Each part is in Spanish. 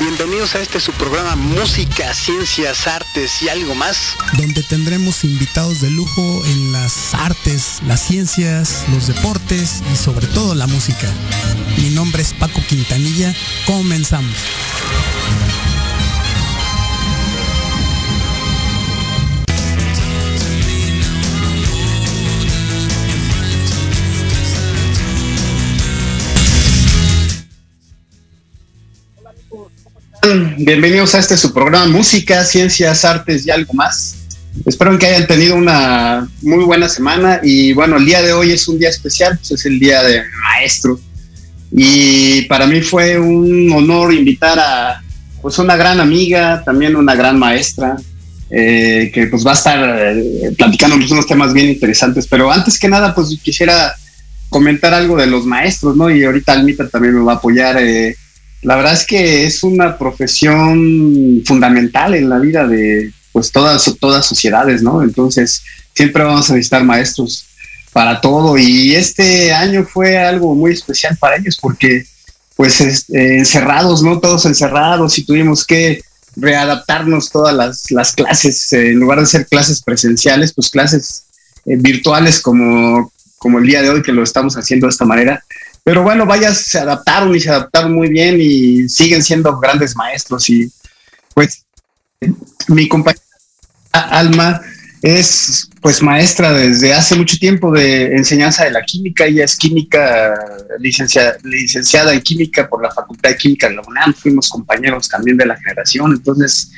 Bienvenidos a este su programa Música, Ciencias, Artes y algo más. Donde tendremos invitados de lujo en las artes, las ciencias, los deportes y sobre todo la música. Mi nombre es Paco Quintanilla. Comenzamos. Bienvenidos a este su programa Música, Ciencias, Artes y algo más. Espero que hayan tenido una muy buena semana y bueno, el día de hoy es un día especial, pues es el día de maestro y para mí fue un honor invitar a pues una gran amiga, también una gran maestra eh, que pues va a estar eh, platicando unos temas bien interesantes, pero antes que nada pues quisiera comentar algo de los maestros, ¿no? Y ahorita Almita también me va a apoyar. Eh, la verdad es que es una profesión fundamental en la vida de pues todas, todas sociedades, ¿no? Entonces, siempre vamos a necesitar maestros para todo y este año fue algo muy especial para ellos porque pues eh, encerrados, ¿no? Todos encerrados y tuvimos que readaptarnos todas las, las clases, eh, en lugar de ser clases presenciales, pues clases eh, virtuales como, como el día de hoy que lo estamos haciendo de esta manera. Pero bueno, vaya, se adaptaron y se adaptaron muy bien y siguen siendo grandes maestros. Y pues mi compañera Alma es pues maestra desde hace mucho tiempo de enseñanza de la química. Ella es química, licenciada, licenciada en química por la Facultad de Química de la UNAM. Fuimos compañeros también de la generación. Entonces,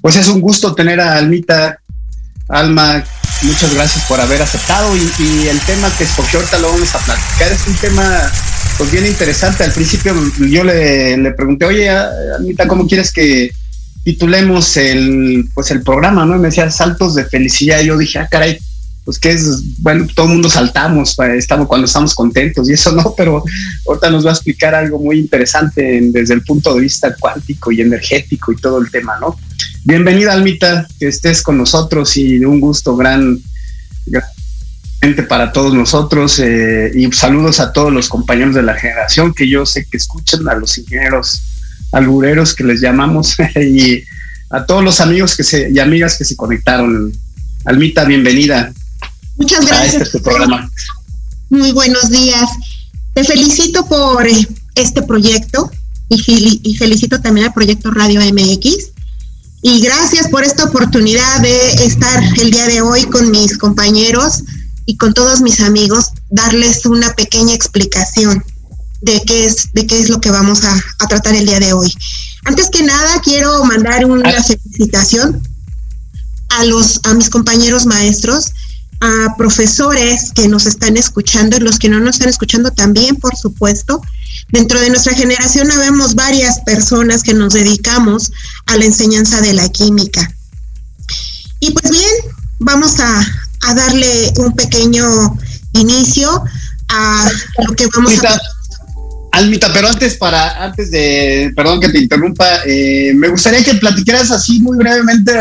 pues es un gusto tener a Almita Alma, muchas gracias por haber aceptado y, el tema que escogió ahorita lo vamos a platicar. Es un tema pues bien interesante. Al principio yo le, le pregunté, oye, Almita, ¿cómo quieres que titulemos el, pues el programa? ¿no? me decía Saltos de Felicidad. Y yo dije, ah, caray, pues que es, bueno, todo el mundo saltamos estamos, cuando estamos contentos y eso no, pero ahorita nos va a explicar algo muy interesante desde el punto de vista cuántico y energético y todo el tema, ¿no? Bienvenida, Almita, que estés con nosotros y un gusto gran, para todos nosotros eh, y saludos a todos los compañeros de la generación que yo sé que escuchan, a los ingenieros albureros que les llamamos y a todos los amigos que se, y amigas que se conectaron. Almita, bienvenida. Muchas gracias. este programa. Muy buenos días. Te felicito por eh, este proyecto y, y felicito también al proyecto Radio MX y gracias por esta oportunidad de estar el día de hoy con mis compañeros y con todos mis amigos, darles una pequeña explicación de qué es, de qué es lo que vamos a, tratar el día de hoy. Antes que nada, quiero mandar una ah. felicitación a los, a mis compañeros maestros, a profesores que nos están escuchando y los que no nos están escuchando también, por supuesto, Dentro de nuestra generación habemos varias personas que nos dedicamos a la enseñanza de la química. Y pues bien, vamos a, darle un pequeño inicio a lo que vamos a... Almita, pero antes para, antes de, perdón que te interrumpa, eh, me gustaría que platicaras así muy brevemente,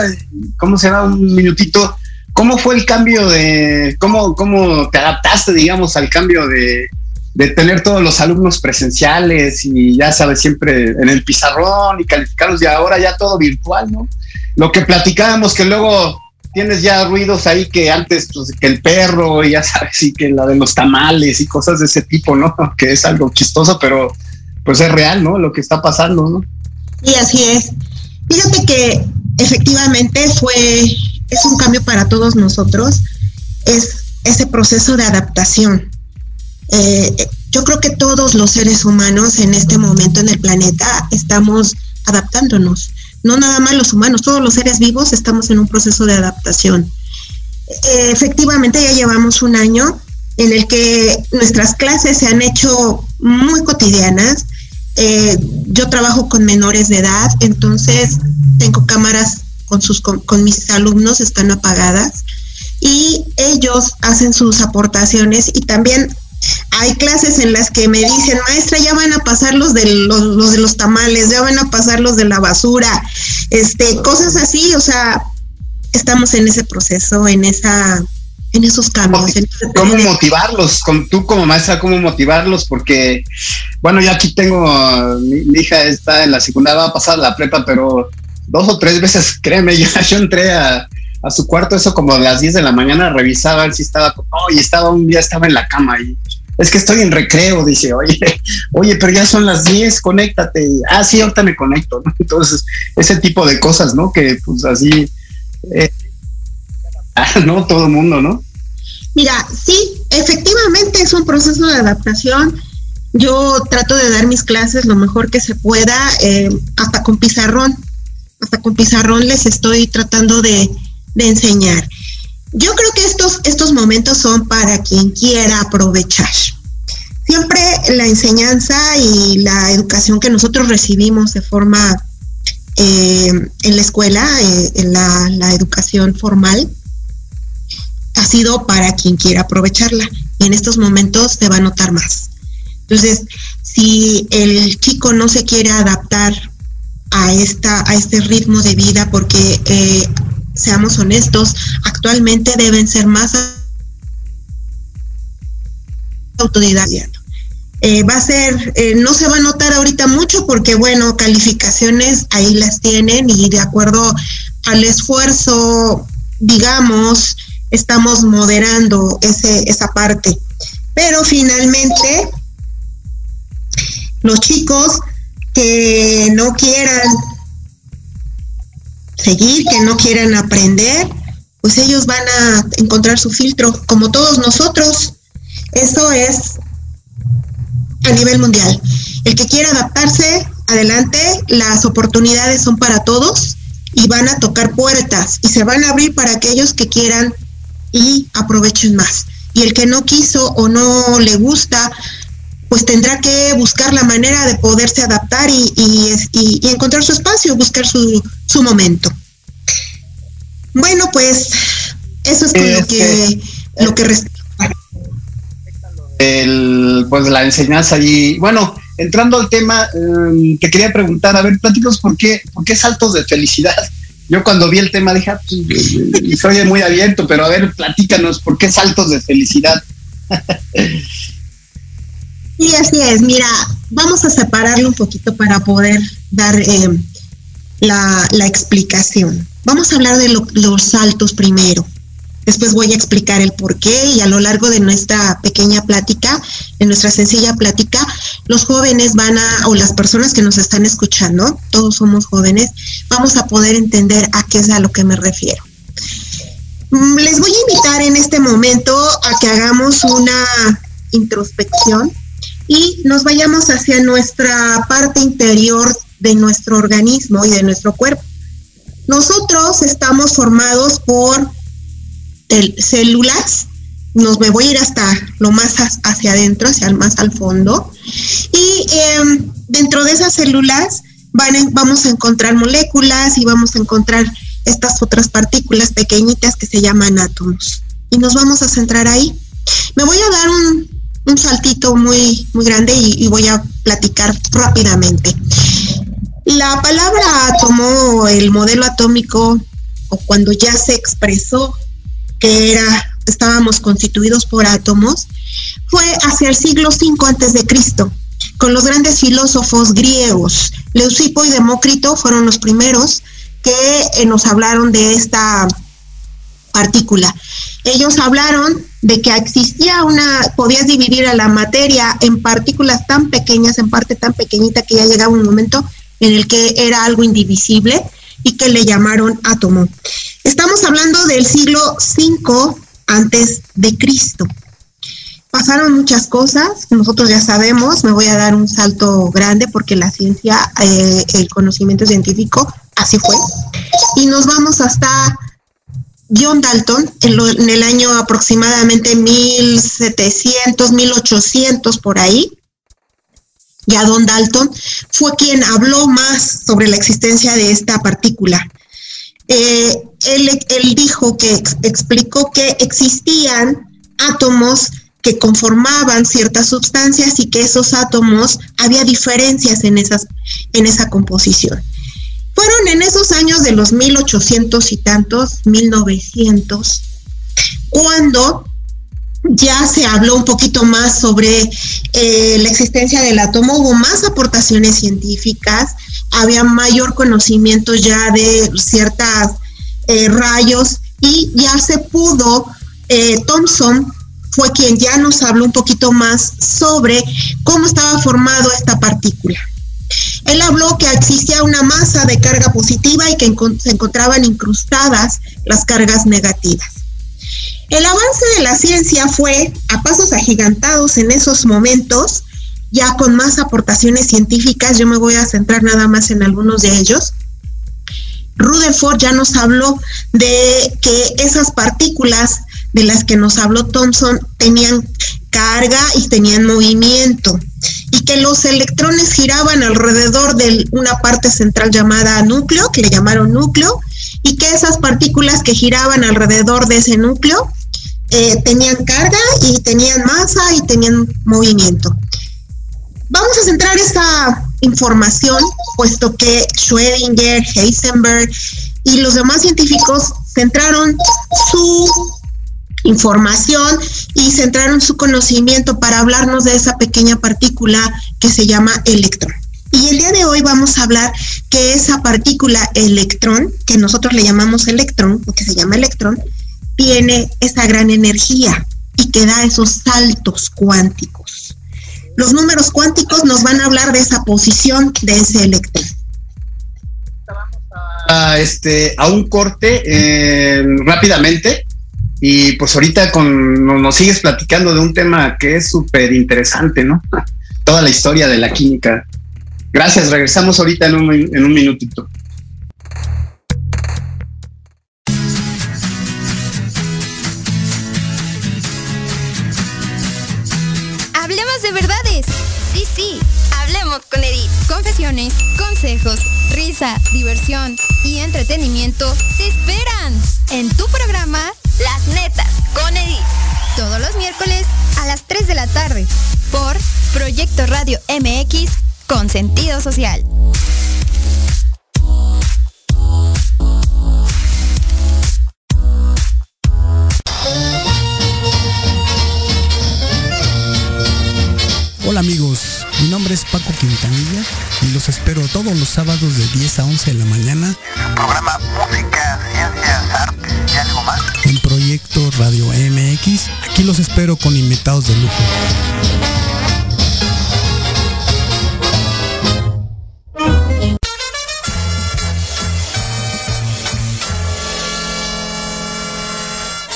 ¿cómo será un minutito? ¿Cómo fue el cambio de, cómo, cómo te adaptaste, digamos, al cambio de, de tener todos los alumnos presenciales y ya sabes, siempre en el pizarrón y calificarlos y ahora ya todo virtual, ¿no? Lo que platicábamos que luego tienes ya ruidos ahí que antes, pues que el perro, y ya sabes, y que la de los tamales y cosas de ese tipo, ¿no? Que es algo chistoso, pero pues es real, ¿no? Lo que está pasando, ¿no? Sí, así es. Fíjate que efectivamente fue, es un cambio para todos nosotros, es ese proceso de adaptación eh, yo creo que todos los seres humanos en este momento en el planeta estamos adaptándonos. No nada más los humanos, todos los seres vivos estamos en un proceso de adaptación. Eh, efectivamente, ya llevamos un año en el que nuestras clases se han hecho muy cotidianas. Eh, yo trabajo con menores de edad, entonces tengo cámaras con, sus, con mis alumnos, están apagadas y ellos hacen sus aportaciones y también hay clases en las que me dicen, maestra, ya van a pasar los de los, de los tamales, ya van a pasar los de la basura, este, cosas así, o sea, estamos en ese proceso, en esa, en esos cambios. ¿Cómo motivarlos? Con, tú como maestra, ¿cómo motivarlos? Porque, bueno, yo aquí tengo, mi, hija está en la secundaria, va a pasar la prepa, pero dos o tres veces, créeme, yo, yo entré a, a su cuarto, eso como a las 10 de la mañana, revisaba si estaba, oh, y estaba un día, estaba en la cama y es que estoy en recreo, dice, oye, oye, pero ya son las 10, conéctate. Ah, sí, ahorita me conecto, ¿no? Entonces, ese tipo de cosas, ¿no? Que pues así, eh, ¿no? Todo el mundo, ¿no? Mira, sí, efectivamente es un proceso de adaptación. Yo trato de dar mis clases lo mejor que se pueda, eh, hasta con pizarrón. Hasta con pizarrón les estoy tratando de, de enseñar. Yo creo que estos, estos momentos son para quien quiera aprovechar. Siempre la enseñanza y la educación que nosotros recibimos de forma eh, en la escuela, eh, en la, educación formal, ha sido para quien quiera aprovecharla. Y en estos momentos se va a notar más. Entonces, si el chico no se quiere adaptar a, esta, a este ritmo de vida porque eh, seamos honestos, actualmente deben ser más autodidactas. Eh, va a ser, eh, no se va a notar ahorita mucho porque, bueno, calificaciones ahí las tienen y de acuerdo al esfuerzo, digamos, estamos moderando ese, esa parte. Pero finalmente, los chicos que no quieran seguir, que no quieran aprender, pues ellos van a encontrar su filtro, como todos nosotros. Eso es a nivel mundial. El que quiera adaptarse, adelante, las oportunidades son para todos y van a tocar puertas y se van a abrir para aquellos que quieran y aprovechen más. Y el que no quiso o no le gusta, pues tendrá que buscar la manera de poderse adaptar y, y, encontrar su espacio, buscar su, su, momento. Bueno, pues eso es con lo que lo que el, pues la enseñanza y bueno, entrando al tema, em, te quería preguntar, a ver, platicos por qué, por qué saltos de felicidad. Yo cuando vi el tema dije, ah, pues, soy muy abierto, pero a ver, platícanos, ¿por qué saltos de felicidad? Sí, así es. Mira, vamos a separarlo un poquito para poder dar eh, la, explicación. Vamos a hablar de los saltos primero. Después voy a explicar el por qué y a lo largo de nuestra pequeña plática, de nuestra sencilla plática, los jóvenes van a, o las personas que nos están escuchando, todos somos jóvenes, vamos a poder entender a qué es a lo que me refiero. Mm, les voy a invitar en este momento a que hagamos una introspección y nos vayamos hacia nuestra parte interior de nuestro organismo y de nuestro cuerpo. Nosotros estamos formados por células, nos me voy a ir hasta lo más hacia adentro, hacia el más al fondo, y em, dentro de esas células van vamos a encontrar moléculas y vamos a encontrar estas otras partículas pequeñitas que se llaman átomos. Y nos vamos a centrar ahí. Me voy a dar un, un saltito muy, muy grande y, voy a platicar rápidamente. La palabra átomo, el modelo atómico, o cuando ya se expresó que era, estábamos constituidos por átomos, fue hacia el siglo V antes de Cristo, con los grandes filósofos griegos. Leucipo y Demócrito fueron los primeros que eh, nos hablaron de esta partícula. Ellos hablaron de que existía una, podías dividir a la materia en partículas tan pequeñas, en parte tan pequeñita que ya llegaba un momento en el que era algo indivisible y que le llamaron átomo. Estamos hablando del siglo V antes de Cristo. Pasaron muchas cosas, nosotros ya sabemos, me voy a dar un salto grande porque la ciencia, eh, el conocimiento científico, así fue. Y nos vamos hasta John Dalton en, el año aproximadamente 1700, 1800 por ahí. Ya Don Dalton fue quien habló más sobre la existencia de esta partícula. Eh, él, él dijo que explicó que existían átomos que conformaban ciertas sustancias y que esos átomos había diferencias en, esas, en esa composición. Fueron en esos años de los 1800 y tantos, 1900, cuando ya se habló un poquito más sobre eh, la existencia del átomo, hubo más aportaciones científicas, había mayor conocimiento ya de ciertos eh, rayos y ya se pudo, eh, Thomson fue quien ya nos habló un poquito más sobre cómo estaba formado esta partícula. Él habló que existía una masa de carga positiva y que se encontraban incrustadas las cargas negativas. El avance de la ciencia fue a pasos agigantados en esos momentos, ya con más aportaciones científicas, yo me voy a centrar nada más en algunos de ellos. Rutherford ya nos habló de que esas partículas de las que nos habló Thomson tenían carga y tenían movimiento y que los electrones giraban alrededor de una parte central llamada núcleo, que le llamaron núcleo, y que esas partículas que giraban alrededor de ese núcleo eh, tenían carga y tenían masa y tenían movimiento. Vamos a centrar esta información, puesto que Schrödinger, Heisenberg y los demás científicos centraron su información y centraron su conocimiento para hablarnos de esa pequeña partícula que se llama electrón. Y el día de hoy vamos a hablar que esa partícula electrón, que nosotros le llamamos electrón, porque se llama electrón, tiene esa gran energía y que da esos saltos cuánticos. Los números cuánticos nos van a hablar de esa posición de ese electrón. A, este, a un corte eh, rápidamente y pues ahorita con, nos sigues platicando de un tema que es súper interesante, ¿no? Toda la historia de la química. Gracias, regresamos ahorita en un, en un minutito. Hablemos de verdades. Sí, sí, hablemos con Edith. Confesiones, consejos, risa, diversión y entretenimiento te esperan en tu programa Las Netas con Edith. Todos los miércoles a las 3 de la tarde por Proyecto Radio MX con sentido social. Hola amigos, mi nombre es Paco Quintanilla y los espero todos los sábados de 10 a 11 de la mañana. En el programa Música, Radio MX, aquí los espero con invitados de lujo.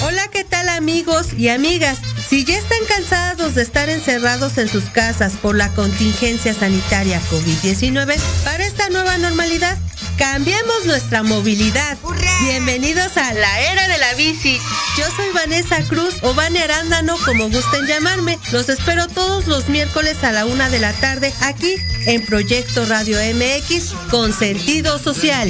Hola, ¿qué tal amigos y amigas? Si ya están cansados de estar encerrados en sus casas por la contingencia sanitaria COVID-19, para esta nueva normalidad, cambiemos nuestra movilidad. Bienvenidos a la era de la bici. Yo soy Vanessa Cruz o Vane Arándano, como gusten llamarme. Los espero todos los miércoles a la una de la tarde aquí en Proyecto Radio MX con sentido social.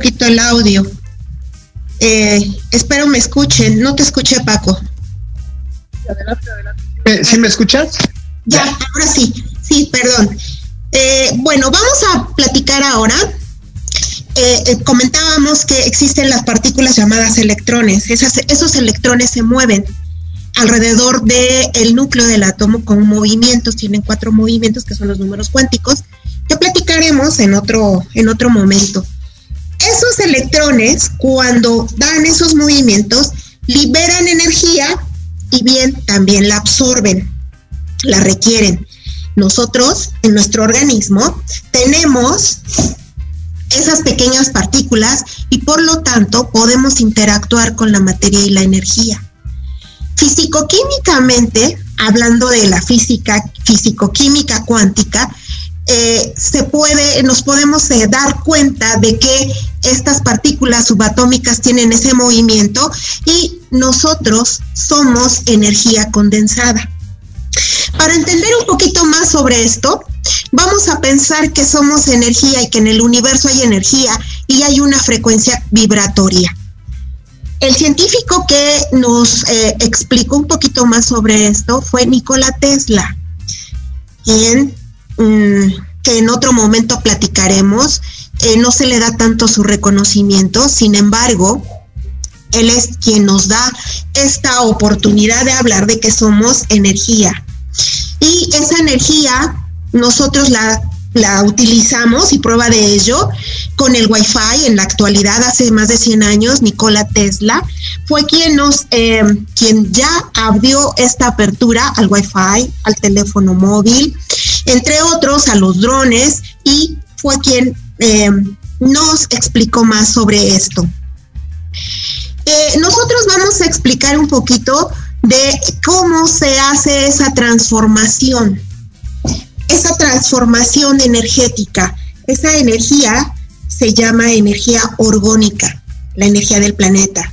Poquito el audio. Eh, espero me escuchen. No te escuché, Paco. ¿Sí me escuchas? Ya, ahora sí. Sí, perdón. Eh, bueno, vamos a platicar ahora. Eh, comentábamos que existen las partículas llamadas electrones. esos electrones se mueven alrededor del núcleo del átomo con movimientos. Tienen cuatro movimientos que son los números cuánticos que platicaremos en otro, en otro momento. Esos electrones, cuando dan esos movimientos, liberan energía y bien también la absorben, la requieren. Nosotros en nuestro organismo tenemos esas pequeñas partículas y por lo tanto podemos interactuar con la materia y la energía. Físico-químicamente, hablando de la física, físico-química cuántica, eh, se puede, nos podemos eh, dar cuenta de que estas partículas subatómicas tienen ese movimiento y nosotros somos energía condensada. Para entender un poquito más sobre esto, vamos a pensar que somos energía y que en el universo hay energía y hay una frecuencia vibratoria. El científico que nos eh, explicó un poquito más sobre esto fue Nikola Tesla, quien Mm, que en otro momento platicaremos, eh, no se le da tanto su reconocimiento, sin embargo, él es quien nos da esta oportunidad de hablar de que somos energía. Y esa energía nosotros la la utilizamos y prueba de ello con el Wi-Fi en la actualidad hace más de 100 años Nikola Tesla fue quien nos eh, quien ya abrió esta apertura al Wi-Fi al teléfono móvil entre otros a los drones y fue quien eh, nos explicó más sobre esto eh, nosotros vamos a explicar un poquito de cómo se hace esa transformación esa transformación energética, esa energía se llama energía orgónica, la energía del planeta.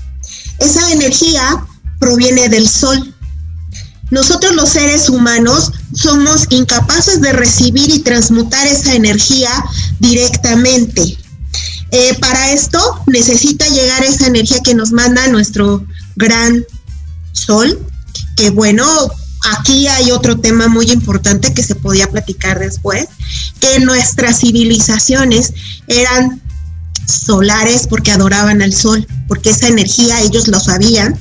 Esa energía proviene del sol. Nosotros los seres humanos somos incapaces de recibir y transmutar esa energía directamente. Eh, para esto necesita llegar esa energía que nos manda nuestro gran sol, que bueno, aquí hay otro tema muy importante que se podía platicar después, que nuestras civilizaciones eran solares porque adoraban al sol, porque esa energía ellos lo sabían.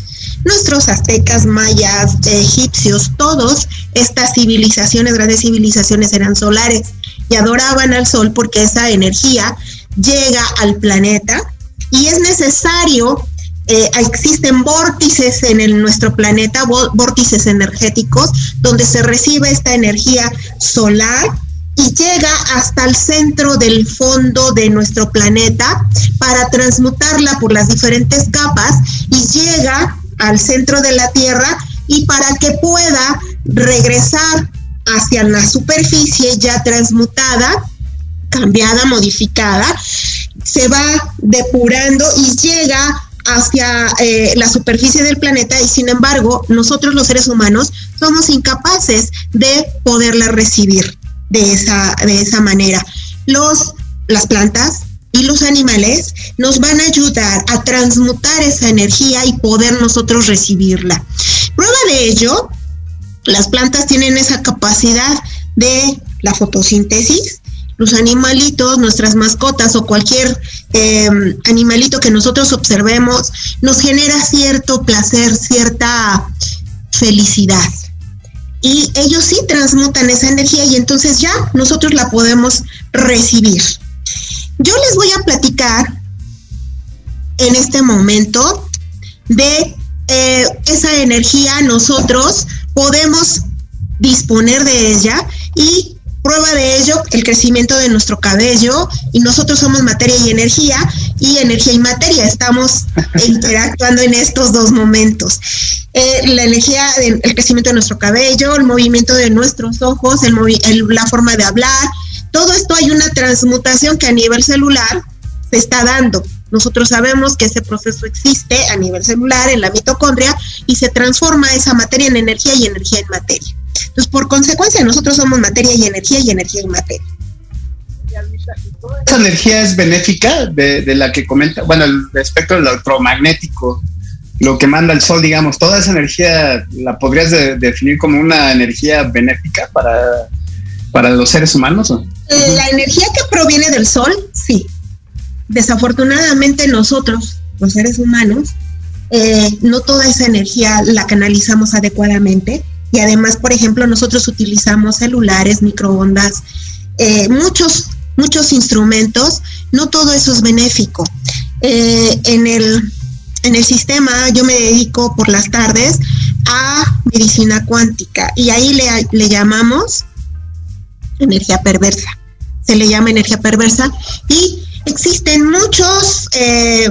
Nuestros aztecas, mayas, egipcios, todos estas civilizaciones, grandes civilizaciones eran solares y adoraban al sol porque esa energía llega al planeta y es necesario eh, existen vórtices en nuestro planeta, vórtices energéticos, donde se recibe esta energía solar y llega hasta el centro del fondo de nuestro planeta para transmutarla por las diferentes capas y llega al centro de la Tierra y para que pueda regresar hacia la superficie ya transmutada, cambiada, modificada, se va depurando y llega hacia eh, la superficie del planeta y sin embargo nosotros los seres humanos somos incapaces de poderla recibir de esa, de esa manera. Los, las plantas y los animales nos van a ayudar a transmutar esa energía y poder nosotros recibirla. Prueba de ello, las plantas tienen esa capacidad de la fotosíntesis, los animalitos, nuestras mascotas o cualquier eh, animalito que nosotros observemos, nos genera cierto placer, cierta felicidad. Y ellos sí transmutan esa energía y entonces ya nosotros la podemos recibir. Yo les voy a platicar en este momento de eh, esa energía, nosotros podemos disponer de ella y Prueba de ello, el crecimiento de nuestro cabello y nosotros somos materia y energía y energía y materia. Estamos interactuando en estos dos momentos. Eh, la energía, el crecimiento de nuestro cabello, el movimiento de nuestros ojos, el, la forma de hablar, todo esto hay una transmutación que a nivel celular se está dando. Nosotros sabemos que ese proceso existe a nivel celular en la mitocondria y se transforma esa materia en energía y energía en materia. Entonces, por consecuencia, nosotros somos materia y energía y energía y materia. esa energía es benéfica de, la que comenta, bueno, el espectro electromagnético, lo que manda el sol, digamos, toda esa energía la podrías definir como una energía benéfica para, para los seres humanos. La energía que proviene del sol, sí. Desafortunadamente nosotros, los seres humanos, eh, no toda esa energía la canalizamos adecuadamente y además, por ejemplo, nosotros utilizamos celulares, microondas, eh, muchos, muchos instrumentos, no todo eso es benéfico. Eh, en, el, en el sistema yo me dedico por las tardes a medicina cuántica y ahí le, le llamamos energía perversa. Se le llama energía perversa y existen muchos, eh,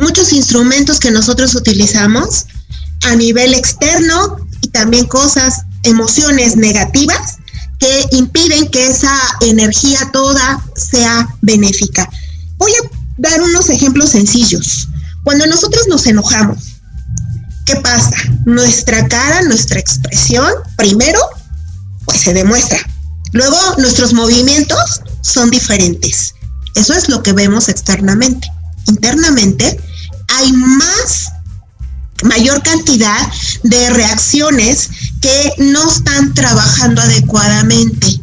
muchos instrumentos que nosotros utilizamos a nivel externo y también cosas, emociones negativas que impiden que esa energía toda sea benéfica. Voy a dar unos ejemplos sencillos. Cuando nosotros nos enojamos, ¿qué pasa? Nuestra cara, nuestra expresión, primero, pues se demuestra. Luego, nuestros movimientos son diferentes. Eso es lo que vemos externamente. Internamente, hay más mayor cantidad de reacciones que no están trabajando adecuadamente.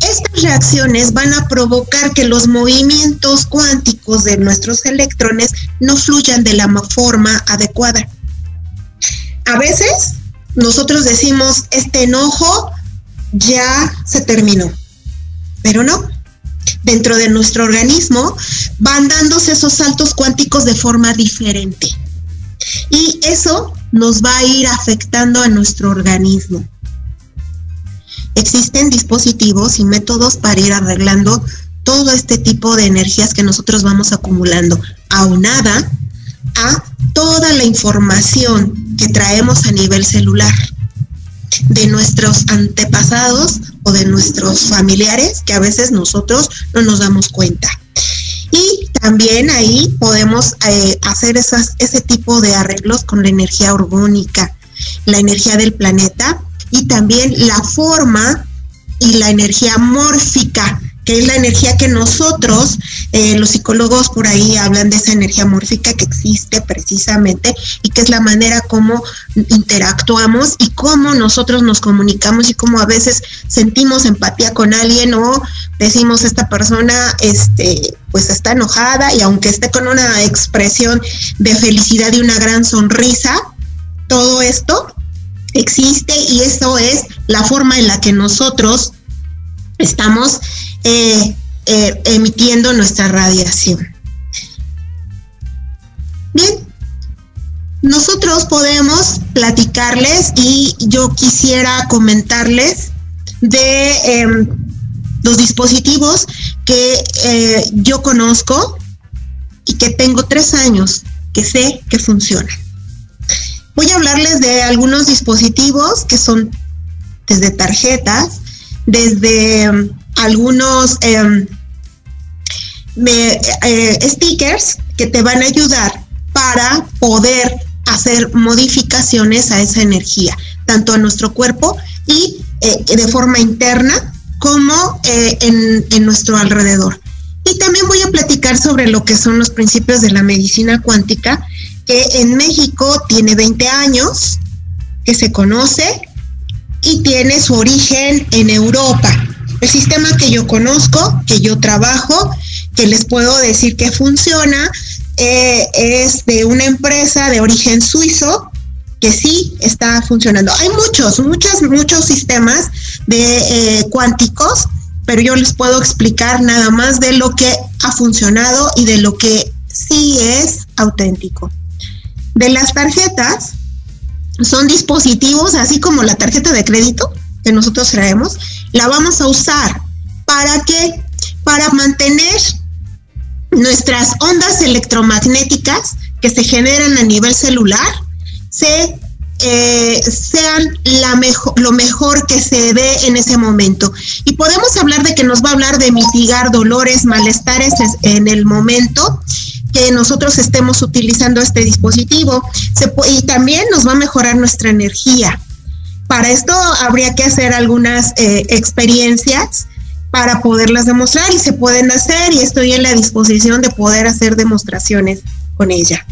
Estas reacciones van a provocar que los movimientos cuánticos de nuestros electrones no fluyan de la forma adecuada. A veces nosotros decimos, este enojo ya se terminó, pero no. Dentro de nuestro organismo van dándose esos saltos cuánticos de forma diferente. Y eso nos va a ir afectando a nuestro organismo. Existen dispositivos y métodos para ir arreglando todo este tipo de energías que nosotros vamos acumulando, aunada a toda la información que traemos a nivel celular de nuestros antepasados o de nuestros familiares que a veces nosotros no nos damos cuenta. Y también ahí podemos eh, hacer esas, ese tipo de arreglos con la energía orgónica, la energía del planeta y también la forma y la energía mórfica que es la energía que nosotros, eh, los psicólogos por ahí hablan de esa energía mórfica que existe precisamente y que es la manera como interactuamos y cómo nosotros nos comunicamos y cómo a veces sentimos empatía con alguien o decimos esta persona este pues está enojada y aunque esté con una expresión de felicidad y una gran sonrisa, todo esto existe y eso es la forma en la que nosotros estamos eh, eh, emitiendo nuestra radiación. Bien, nosotros podemos platicarles y yo quisiera comentarles de em, los dispositivos que eh, yo conozco y que tengo tres años que sé que funcionan. Voy a hablarles de algunos dispositivos que son desde tarjetas, desde algunos em, eh, stickers que te van a ayudar para poder hacer modificaciones a esa energía, tanto a nuestro cuerpo y eh, de forma interna como eh, en, en nuestro alrededor. Y también voy a platicar sobre lo que son los principios de la medicina cuántica, que en México tiene 20 años, que se conoce y tiene su origen en Europa. El sistema que yo conozco, que yo trabajo, que les puedo decir que funciona, eh, es de una empresa de origen suizo que sí está funcionando. Hay muchos, muchos, muchos sistemas de eh, cuánticos, pero yo les puedo explicar nada más de lo que ha funcionado y de lo que sí es auténtico. De las tarjetas, son dispositivos, así como la tarjeta de crédito que nosotros traemos, la vamos a usar para que para mantener nuestras ondas electromagnéticas que se generan a nivel celular se eh, sean la mejor, lo mejor que se dé en ese momento. Y podemos hablar de que nos va a hablar de mitigar dolores, malestares en el momento que nosotros estemos utilizando este dispositivo. y también nos va a mejorar nuestra energía. Para esto habría que hacer algunas eh, experiencias para poderlas demostrar y se pueden hacer y estoy en la disposición de poder hacer demostraciones con ella,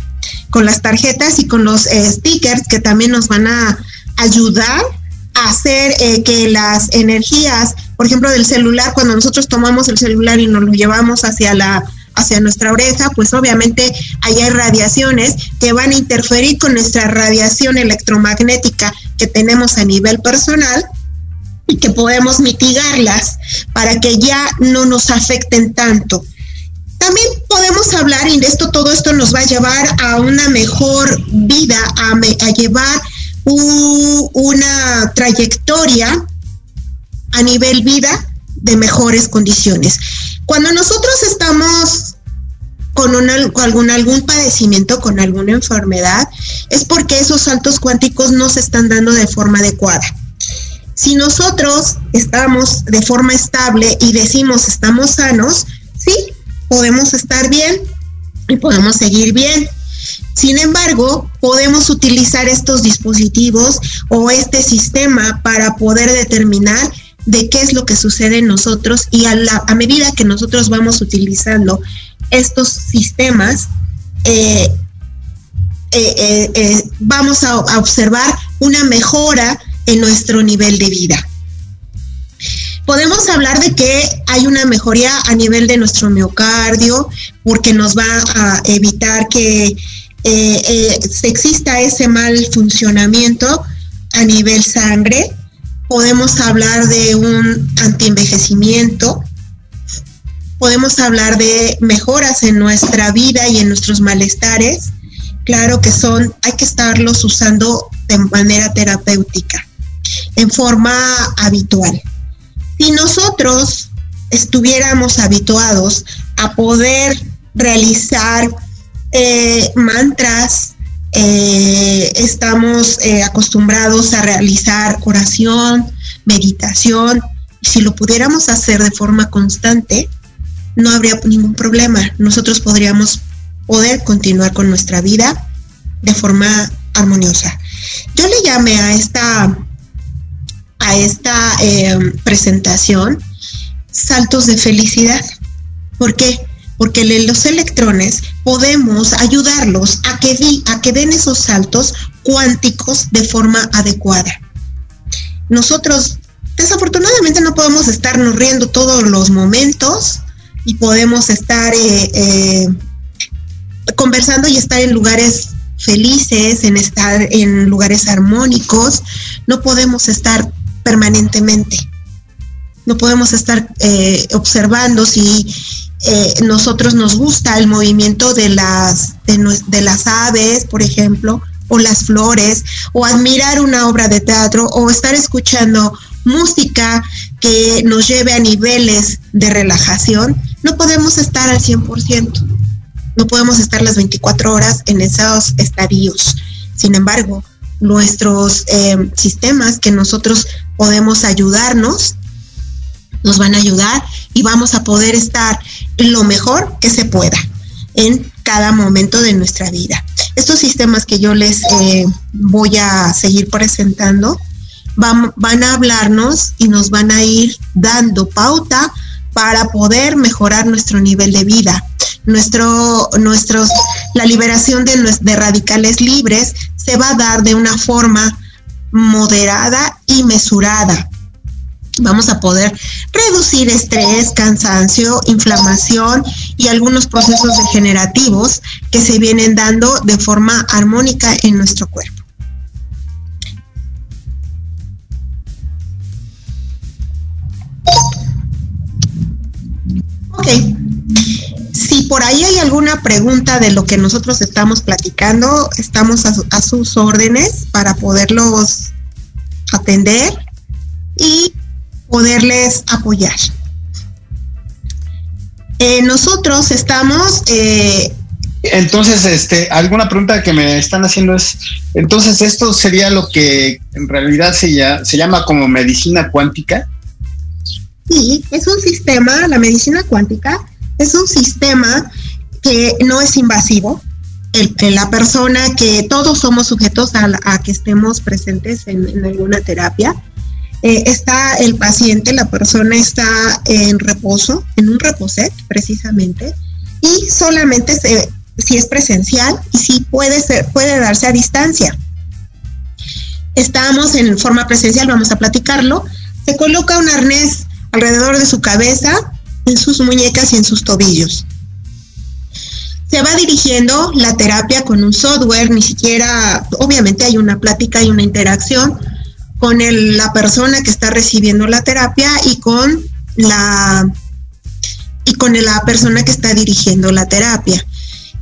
con las tarjetas y con los eh, stickers que también nos van a ayudar a hacer eh, que las energías, por ejemplo, del celular, cuando nosotros tomamos el celular y nos lo llevamos hacia la hacia nuestra oreja, pues obviamente ahí hay radiaciones que van a interferir con nuestra radiación electromagnética que tenemos a nivel personal y que podemos mitigarlas para que ya no nos afecten tanto. También podemos hablar, y de esto todo esto nos va a llevar a una mejor vida, a, a llevar una trayectoria a nivel vida de mejores condiciones. Cuando nosotros estamos con, algún, padecimiento, con alguna enfermedad, es porque esos saltos cuánticos no se están dando de forma adecuada. Si nosotros estamos de forma estable y decimos estamos sanos, sí, podemos estar bien y podemos seguir bien. Sin embargo, podemos utilizar estos dispositivos o este sistema para poder determinar de qué es lo que sucede en nosotros y a, medida que nosotros vamos utilizando estos sistemas, eh, eh, eh, vamos a observar una mejora en nuestro nivel de vida. Podemos hablar de que hay una mejoría a nivel de nuestro miocardio porque nos va a evitar que eh, exista ese mal funcionamiento a nivel sangre. Podemos hablar de un antienvejecimiento. Podemos hablar de mejoras en nuestra vida y en nuestros malestares. Claro que son, hay que estarlos usando de manera terapéutica en forma habitual. Si nosotros estuviéramos habituados a poder realizar eh, mantras, eh, estamos eh, acostumbrados a realizar oración, meditación, si lo pudiéramos hacer de forma constante, no habría ningún problema. Nosotros podríamos poder continuar con nuestra vida de forma armoniosa. Yo le llamé a esta a esta eh, presentación saltos de felicidad. ¿Por qué? Porque los electrones podemos ayudarlos a que, a que den esos saltos cuánticos de forma adecuada. Nosotros desafortunadamente no podemos estarnos riendo todos los momentos y podemos estar eh, eh, conversando y estar en lugares felices, en estar en lugares armónicos. No podemos estar permanentemente. No podemos estar eh, observando si eh, nosotros nos gusta el movimiento de las, de, las aves, por ejemplo, o las flores, o admirar una obra de teatro, o estar escuchando música que nos lleve a niveles de relajación, no podemos estar al 100%. No podemos estar las 24 horas en esos estadios. Sin embargo, nuestros eh, sistemas que nosotros podemos ayudarnos, nos van a ayudar y vamos a poder estar lo mejor que se pueda en cada momento de nuestra vida. Estos sistemas que yo les eh, voy a seguir presentando van, van a hablarnos y nos van a ir dando pauta para poder mejorar nuestro nivel de vida. Nuestro, nuestros, la liberación de, de radicales libres se va a dar de una forma moderada y mesurada. Vamos a poder reducir estrés, cansancio, inflamación y algunos procesos degenerativos que se vienen dando de forma armónica en nuestro cuerpo. Ok. Si por ahí hay alguna pregunta de lo que nosotros estamos platicando, estamos a, sus órdenes para poderlos atender y poderles apoyar. Eh, nosotros estamos... Eh, entonces, este, alguna pregunta que me están haciendo es, entonces esto sería lo que en realidad se, se llama como medicina cuántica. Sí, es un sistema, la medicina cuántica es un sistema que no es invasivo, el, la persona que todos somos sujetos a, que estemos presentes en, alguna terapia. Eh, está el paciente, la persona está en reposo, en un reposet precisamente, y solamente si es presencial y si puede, ser, puede darse a distancia. Estamos en forma presencial, vamos a platicarlo. Se coloca un arnés alrededor de su cabeza, en sus muñecas y en sus tobillos. Se va dirigiendo la terapia con un software, ni siquiera, obviamente hay una plática y una interacción con la persona que está recibiendo la terapia y con la y con la persona que está dirigiendo la terapia.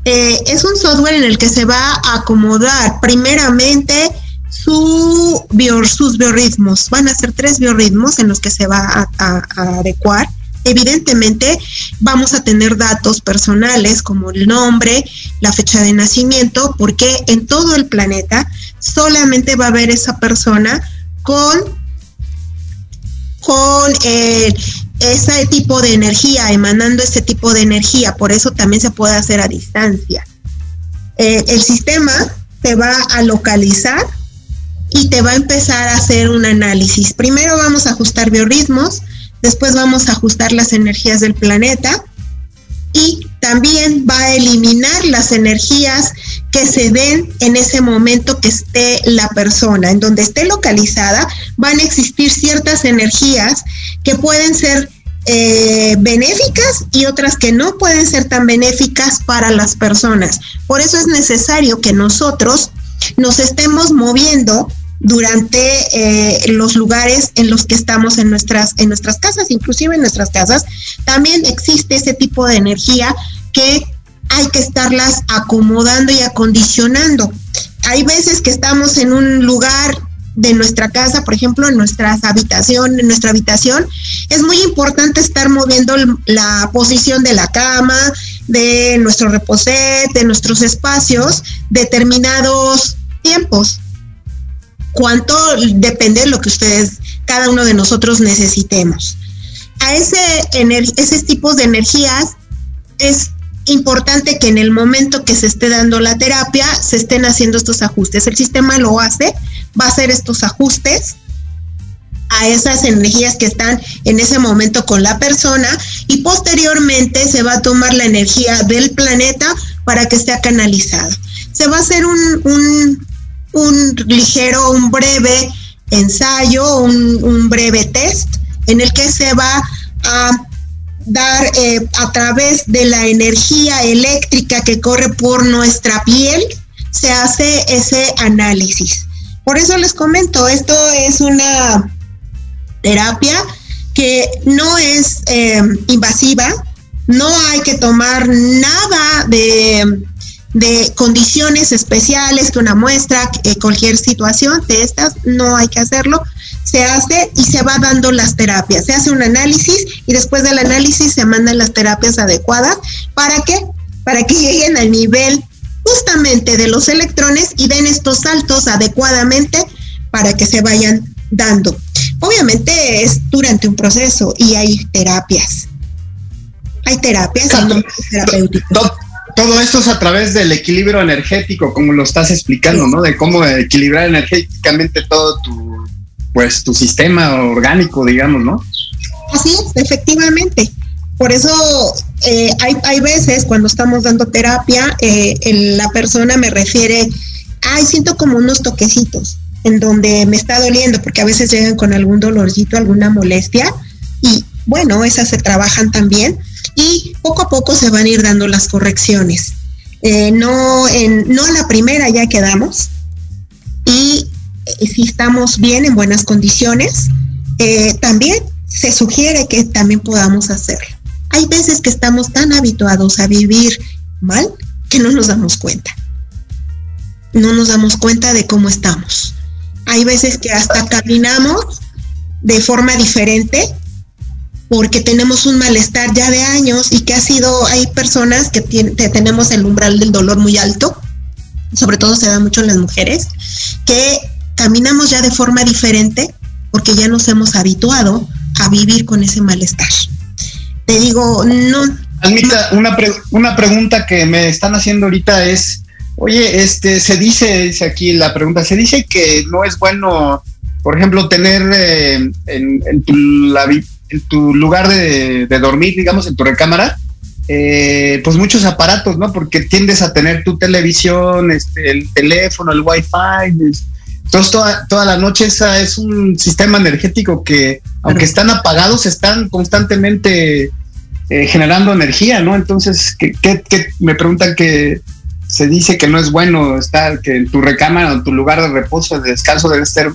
Eh, es un software en el que se va a acomodar primeramente su sus biorritmos. Van a ser tres biorritmos en los que se va a, adecuar. Evidentemente vamos a tener datos personales como el nombre, la fecha de nacimiento, porque en todo el planeta solamente va a haber esa persona con, con eh, ese tipo de energía, emanando ese tipo de energía. Por eso también se puede hacer a distancia. Eh, el sistema te va a localizar y te va a empezar a hacer un análisis. Primero vamos a ajustar biorritmos, después vamos a ajustar las energías del planeta y también va a eliminar las energías que se den en ese momento que esté la persona. En donde esté localizada van a existir ciertas energías que pueden ser eh, benéficas y otras que no pueden ser tan benéficas para las personas. Por eso es necesario que nosotros nos estemos moviendo durante eh, los lugares en los que estamos en nuestras, en nuestras casas, inclusive en nuestras casas, también existe ese tipo de energía que hay que estarlas acomodando y acondicionando. Hay veces que estamos en un lugar de nuestra casa, por ejemplo, en nuestras habitación, en nuestra habitación, es muy importante estar moviendo la posición de la cama, de nuestro reposet, de nuestros espacios, determinados tiempos cuánto depende de lo que ustedes, cada uno de nosotros necesitemos. A ese, ese tipo de energías es importante que en el momento que se esté dando la terapia se estén haciendo estos ajustes. El sistema lo hace, va a hacer estos ajustes a esas energías que están en ese momento con la persona y posteriormente se va a tomar la energía del planeta para que sea canalizada. Se va a hacer un ligero, un breve ensayo, un, breve test en el que se va a dar eh, a través de la energía eléctrica que corre por nuestra piel, se hace ese análisis. Por eso les comento, esto es una terapia que no es eh, invasiva, no hay que tomar nada de de condiciones especiales que una muestra, eh, cualquier situación de estas, no hay que hacerlo. Se hace y se va dando las terapias. Se hace un análisis y después del análisis se mandan las terapias adecuadas. ¿Para qué? Para que lleguen al nivel justamente de los electrones y den estos saltos adecuadamente para que se vayan dando. Obviamente es durante un proceso y hay terapias. Hay terapias terapéuticas todo esto es a través del equilibrio energético, como lo estás explicando, ¿no? De cómo equilibrar energéticamente todo tu, pues, tu sistema orgánico, digamos, ¿no? Así es, efectivamente. Por eso eh, hay, hay, veces cuando estamos dando terapia, eh, la persona me refiere, ay, siento como unos toquecitos en donde me está doliendo, porque a veces llegan con algún dolorcito, alguna molestia, y bueno, esas se trabajan también y poco a poco se van a ir dando las correcciones. Eh, no, en, no la primera ya quedamos y eh, si estamos bien en buenas condiciones, eh, también se sugiere que también podamos hacerlo. Hay veces que estamos tan habituados a vivir mal que no nos damos cuenta. No nos damos cuenta de cómo estamos. Hay veces que hasta caminamos de forma diferente porque tenemos un malestar ya de años y que ha sido, hay personas que, tenemos el umbral del dolor muy alto, sobre todo se da mucho en las mujeres, que caminamos ya de forma diferente porque ya nos hemos habituado a vivir con ese malestar. Te digo, no. Almita, una, una pregunta que me están haciendo ahorita es, oye, este, se dice, dice aquí la pregunta, se dice que no es bueno por ejemplo, tener eh, en, tu, lugar de, dormir, digamos, en tu recámara, eh, pues muchos aparatos, ¿no? Porque tiendes a tener tu televisión, este, el teléfono, el wifi. Entonces, toda, toda la noche esa es un sistema energético que, aunque están apagados, están constantemente eh, generando energía, ¿no? Entonces, ¿qué, me preguntan que se dice que no es bueno estar, que en tu recámara o en tu lugar de reposo, de descanso, debe ser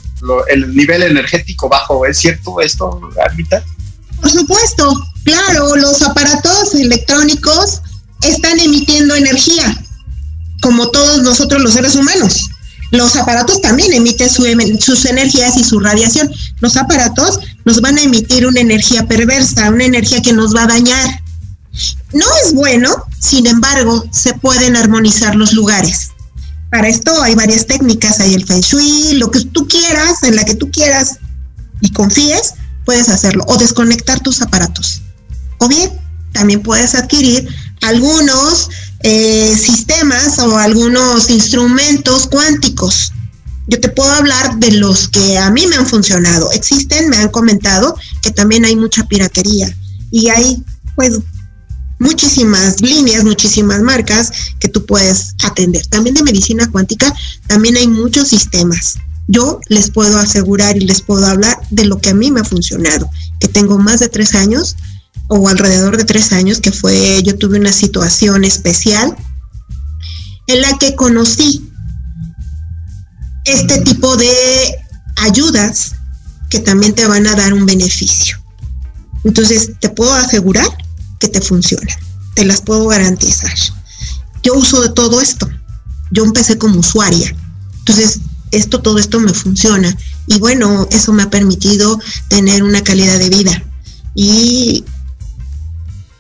el nivel energético bajo. ¿Es cierto esto, Armita? Por supuesto, claro, los aparatos electrónicos están emitiendo energía, como todos nosotros los seres humanos. Los aparatos también emiten sus energías y su radiación. Los aparatos nos van a emitir una energía perversa, una energía que nos va a dañar. No es bueno, sin embargo, se pueden armonizar los lugares. Para esto hay varias técnicas, hay el feng shui, lo que tú quieras, en la que tú quieras y confíes, puedes hacerlo. O desconectar tus aparatos. O bien, también puedes adquirir algunos eh, sistemas o algunos instrumentos cuánticos. Yo te puedo hablar de los que a mí me han funcionado. Existen, me han comentado que también hay mucha piratería y hay pues muchísimas líneas, muchísimas marcas que tú puedes atender. También de medicina cuántica, también hay muchos sistemas. Yo les puedo asegurar y les puedo hablar de lo que a mí me ha funcionado, que tengo más de tres años o alrededor de tres años, que fue, yo tuve una situación especial en la que conocí este tipo de ayudas que también te van a dar un beneficio. Entonces, te puedo asegurar que te funcionan, te las puedo garantizar. Yo uso de todo esto. Yo empecé como usuaria. Entonces, esto, todo esto me funciona. Y bueno, eso me ha permitido tener una calidad de vida. Y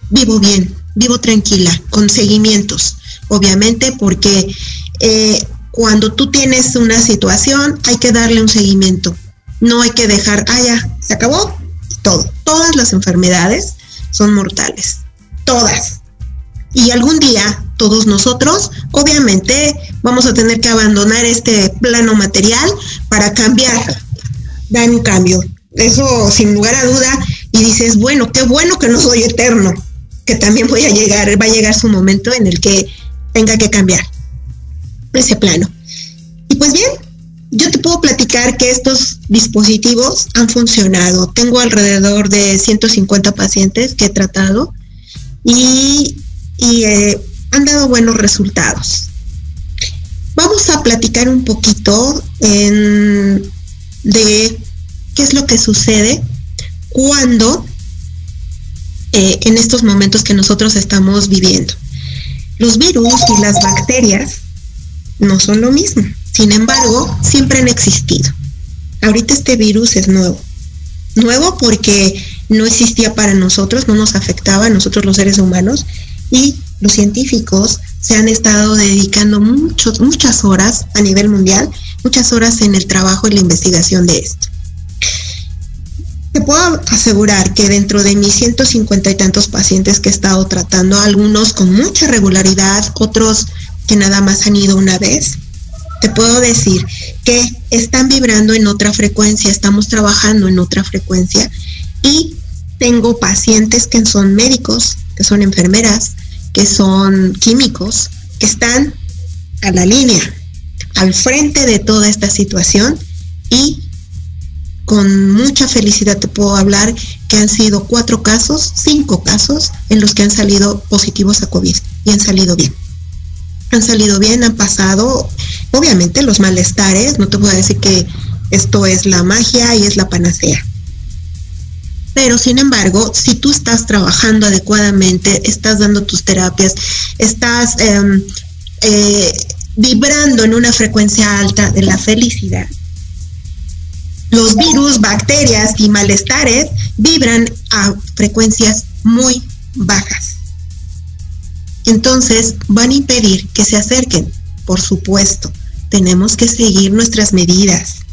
vivo bien, vivo tranquila, con seguimientos, obviamente, porque eh, cuando tú tienes una situación hay que darle un seguimiento. No hay que dejar, ah, ya, se acabó, todo. Todas las enfermedades son mortales, todas. Y algún día todos nosotros, obviamente, vamos a tener que abandonar este plano material para cambiar, dar un cambio. Eso sin lugar a duda. Y dices, bueno, qué bueno que no soy eterno que también voy a llegar, va a llegar su momento en el que tenga que cambiar ese plano. Y pues bien, yo te puedo platicar que estos dispositivos han funcionado. Tengo alrededor de 150 pacientes que he tratado y, eh, han dado buenos resultados. Vamos a platicar un poquito de qué es lo que sucede cuando eh, en estos momentos que nosotros estamos viviendo. Los virus y las bacterias no son lo mismo. Sin embargo, siempre han existido. Ahorita este virus es nuevo. Nuevo porque no existía para nosotros, no nos afectaba a nosotros los seres humanos y los científicos se han estado dedicando muchas horas a nivel mundial, muchas horas en el trabajo y la investigación de esto. Te puedo asegurar que dentro de mis 150 y tantos pacientes que he estado tratando, algunos con mucha regularidad, otros que nada más han ido una vez, te puedo decir que están vibrando en otra frecuencia, estamos trabajando en otra frecuencia y tengo pacientes que son médicos, que son enfermeras, que son químicos, que están a la línea, al frente de toda esta situación y con mucha felicidad te puedo hablar que han sido cuatro casos, cinco casos en los que han salido positivos a COVID y han salido bien. Han salido bien, han pasado, obviamente los malestares, no te a decir que esto es la magia y es la panacea. Pero sin embargo, si tú estás trabajando adecuadamente, estás dando tus terapias, estás em, eh, vibrando en una frecuencia alta de la felicidad, los virus, bacterias y malestares vibran a frecuencias muy bajas. Entonces van a impedir que se acerquen. Por supuesto, tenemos que seguir nuestras medidas.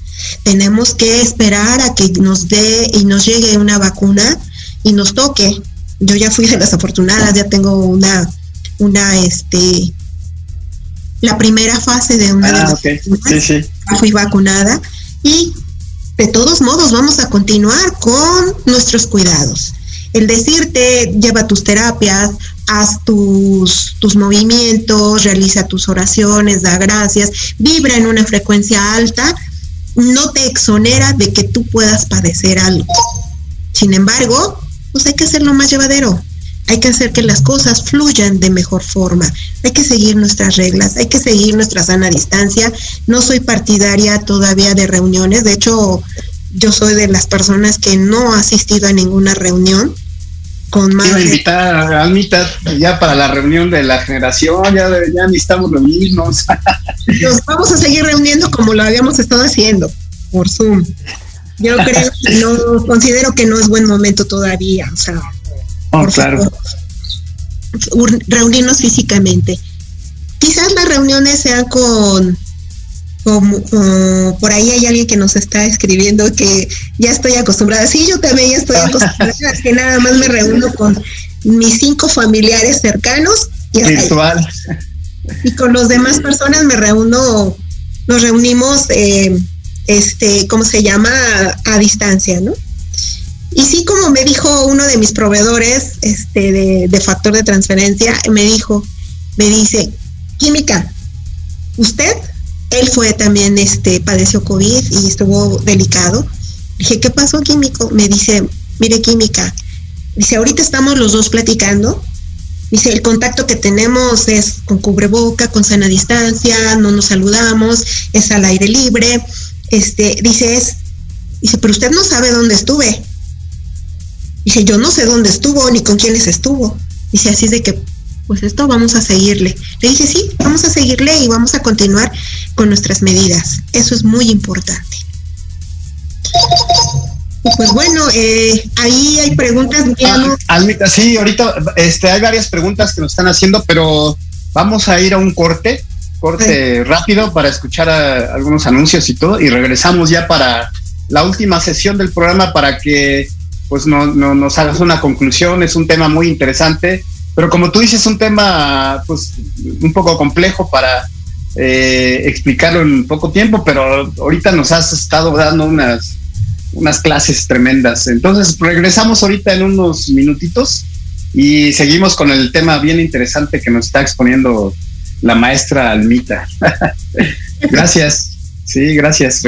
Tenemos que esperar a que nos dé y nos llegue una vacuna y nos toque. Yo ya fui de las afortunadas, ya tengo una, una, este, la primera fase de una ah, de las fui vacunada y de todos modos vamos a continuar con nuestros cuidados. El decirte, lleva tus terapias, haz tus, tus movimientos, realiza tus oraciones, da gracias, vibra en una frecuencia alta, no te exonera de que tú puedas padecer algo. Sin embargo, pues hay que hacerlo más llevadero. Hay que hacer que las cosas fluyan de mejor forma. Hay que seguir nuestras reglas, hay que seguir nuestra sana distancia. No soy partidaria todavía de reuniones. De hecho, yo soy de las personas que no ha asistido a ninguna reunión con más. Quiero invitar a Almita ya para la reunión de la generación, ya, ya necesitamos reunirnos. Nos vamos a seguir reuniendo como lo habíamos estado haciendo, por Zoom. Yo creo que no, considero que no es buen momento todavía, o sea, oh, claro. reunirnos físicamente. Quizás las reuniones sean con como, por ahí hay alguien que nos está escribiendo que ya estoy acostumbrada. Sí, yo también ya estoy acostumbrada, que nada más me reúno con mis cinco familiares cercanos y virtual. Y con los demás personas me reúno, nos reunimos, eh, este, ¿cómo se llama? A, distancia, ¿no? Y sí, como me dijo uno de mis proveedores este, de, de factor de transferencia, me dijo, me dice, química, usted él fue también, este, padeció COVID y estuvo delicado. Dije, ¿qué pasó, químico? Me dice, mire, química. Dice, ahorita estamos los dos platicando. Dice, el contacto que tenemos es con cubreboca, con sana distancia, no nos saludamos, es al aire libre. Este, dice, es, dice, pero usted no sabe dónde estuve. Dice, yo no sé dónde estuvo ni con quiénes estuvo. Dice, así es de que pues esto vamos a seguirle. Le dije, sí, vamos a seguirle y vamos a continuar con nuestras medidas. Eso es muy importante. pues bueno, eh, ahí hay preguntas. Almita, sí, ahorita este, hay varias preguntas que nos están haciendo, pero vamos a ir a un corte, corte rápido para escuchar algunos anuncios y todo, y regresamos ya para la última sesión del programa para que pues no, nos hagas una conclusión. Es un tema muy interesante pero como tú dices, es un tema pues un poco complejo para eh, explicarlo en poco tiempo, pero ahorita nos has estado dando unas, unas clases tremendas. Entonces regresamos ahorita en unos minutitos y seguimos con el tema bien interesante que nos está exponiendo la maestra Almita. gracias. Sí, gracias.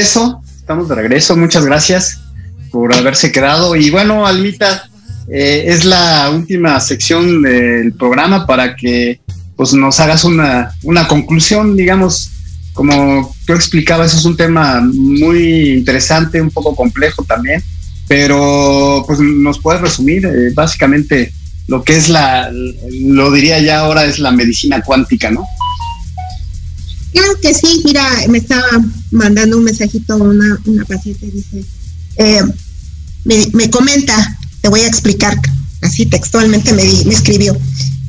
Regreso, estamos de regreso. Muchas gracias por haberse quedado. Y bueno, Almita, eh, es la última sección del programa para que pues, nos hagas una, una conclusión, digamos, como tú explicabas, es un tema muy interesante, un poco complejo también, pero pues nos puedes resumir eh, básicamente lo que es la, lo diría ya ahora es la medicina cuántica, ¿no? Claro que sí, mira, me estaba mandando un mensajito una, paciente, dice, eh, me, comenta, te voy a explicar, así textualmente me, me escribió,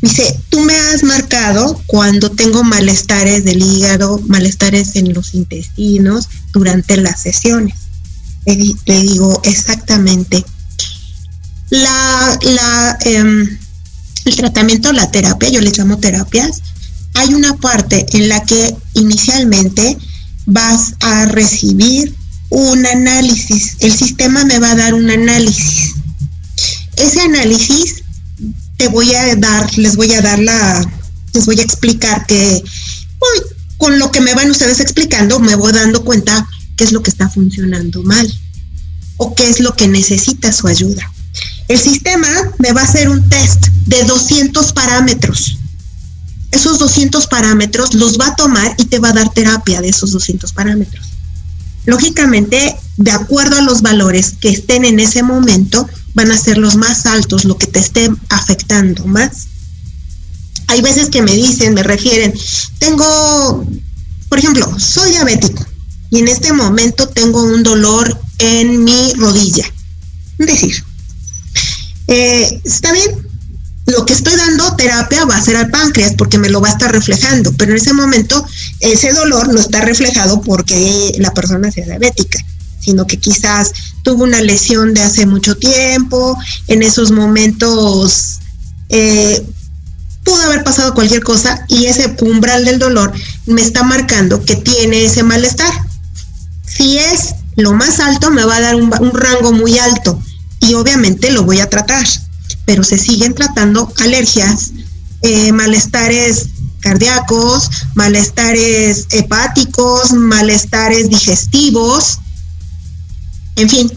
dice, tú me has marcado cuando tengo malestares del hígado, malestares en los intestinos durante las sesiones. Le, digo exactamente. La, la, em, el tratamiento, la terapia, yo le llamo terapias, hay una parte en la que inicialmente vas a recibir un análisis. El sistema me va a dar un análisis. Ese análisis te voy a dar, les voy a dar la, les voy a explicar que con lo que me van ustedes explicando me voy dando cuenta qué es lo que está funcionando mal o qué es lo que necesita su ayuda. El sistema me va a hacer un test de 200 parámetros esos 200 parámetros los va a tomar y te va a dar terapia de esos 200 parámetros. Lógicamente, de acuerdo a los valores que estén en ese momento, van a ser los más altos, lo que te esté afectando más. Hay veces que me dicen, me refieren, tengo, por ejemplo, soy diabético y en este momento tengo un dolor en mi rodilla. Es decir, eh, está bien, lo que estoy dando terapia va a ser al páncreas porque me lo va a estar reflejando, pero en ese momento ese dolor no está reflejado porque la persona sea diabética, sino que quizás tuvo una lesión de hace mucho tiempo, en esos momentos eh, pudo haber pasado cualquier cosa y ese umbral del dolor me está marcando que tiene ese malestar. Si es lo más alto, me va a dar un, un rango muy alto y obviamente lo voy a tratar pero se siguen tratando alergias, eh, malestares cardíacos, malestares hepáticos, malestares digestivos, en fin,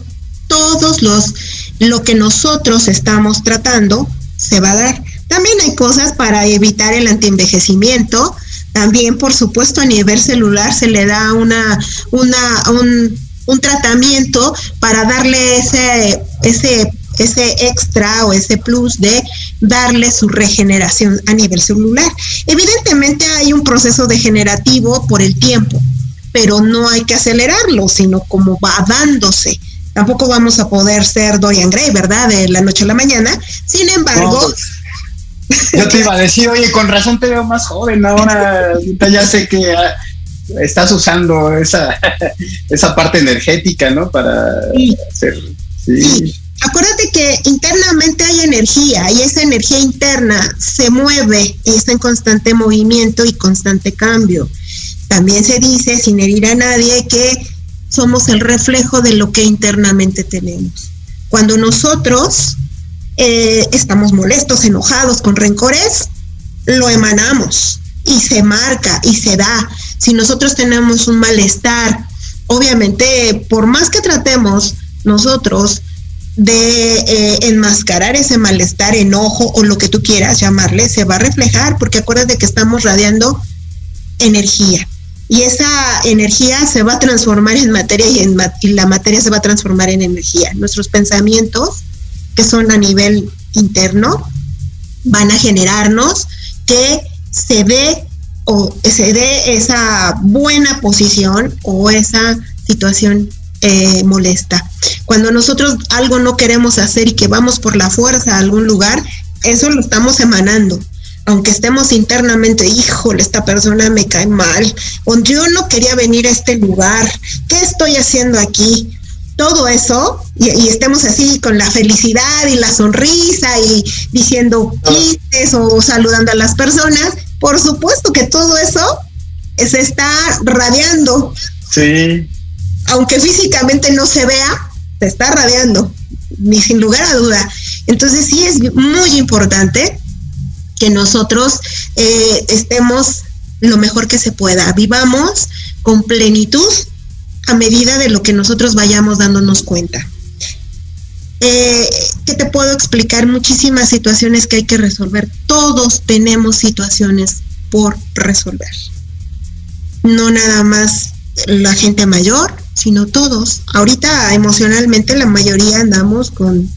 todos los lo que nosotros estamos tratando se va a dar. También hay cosas para evitar el antienvejecimiento. También, por supuesto, a nivel celular se le da una, una, un, un tratamiento para darle ese, ese ese extra o ese plus de darle su regeneración a nivel celular. Evidentemente hay un proceso degenerativo por el tiempo, pero no hay que acelerarlo, sino como va dándose. Tampoco vamos a poder ser Dorian Gray, ¿verdad? De la noche a la mañana. Sin embargo... yo te iba a decir, oye, con razón te veo más joven ahora, ya sé que ah, estás usando esa, esa parte energética, ¿no? Para hacer... sí acuérdate que internamente hay energía y esa energía interna se mueve y está en constante movimiento y constante cambio. También se dice, sin herir a nadie, que somos el reflejo de lo que internamente tenemos. Cuando nosotros eh, estamos molestos, enojados, con rencores, lo emanamos y se marca y se da. Si nosotros tenemos un malestar, obviamente, por más que tratemos nosotros de eh, enmascarar ese malestar, enojo o lo que tú quieras llamarle, se va a reflejar porque acuérdate que estamos radiando energía y esa energía se va a transformar en materia y, y la materia se va a transformar en energía. Nuestros pensamientos, que son a nivel interno, van a generarnos que se dé o se dé esa buena posición o esa situación eh, molesta. Cuando nosotros algo no queremos hacer y que vamos por la fuerza a algún lugar, eso lo estamos emanando. Aunque estemos internamente, híjole, esta persona me cae mal, o yo no quería venir a este lugar, ¿qué estoy haciendo aquí? Todo eso, y, estemos así con la felicidad y la sonrisa y diciendo chistes o saludando a las personas, por supuesto que todo eso se está radiando. Sí aunque físicamente no se vea, te está radiando, ni sin lugar a duda. Entonces sí es muy importante que nosotros eh, estemos lo mejor que se pueda, vivamos con plenitud a medida de lo que nosotros vayamos dándonos cuenta. Eh, ¿Qué te puedo explicar? Muchísimas situaciones que hay que resolver. Todos tenemos situaciones por resolver. No nada más la gente mayor, sino todos. Ahorita emocionalmente la mayoría andamos con,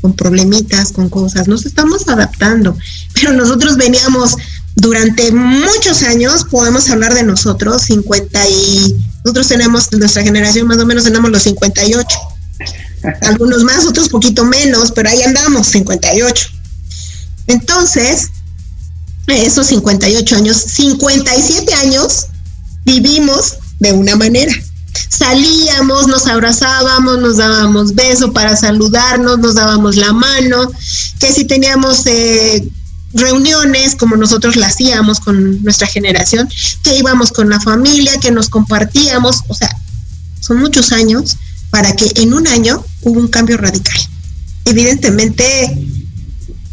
con problemitas, con cosas. Nos estamos adaptando, pero nosotros veníamos durante muchos años, podemos hablar de nosotros, 50 y nosotros tenemos, nuestra generación más o menos tenemos los 58. Algunos más, otros poquito menos, pero ahí andamos, 58. Entonces, esos 58 años, 57 años vivimos de una manera. Salíamos, nos abrazábamos, nos dábamos beso para saludarnos, nos dábamos la mano, que si teníamos eh, reuniones como nosotros las hacíamos con nuestra generación, que íbamos con la familia, que nos compartíamos, o sea, son muchos años para que en un año hubo un cambio radical. Evidentemente,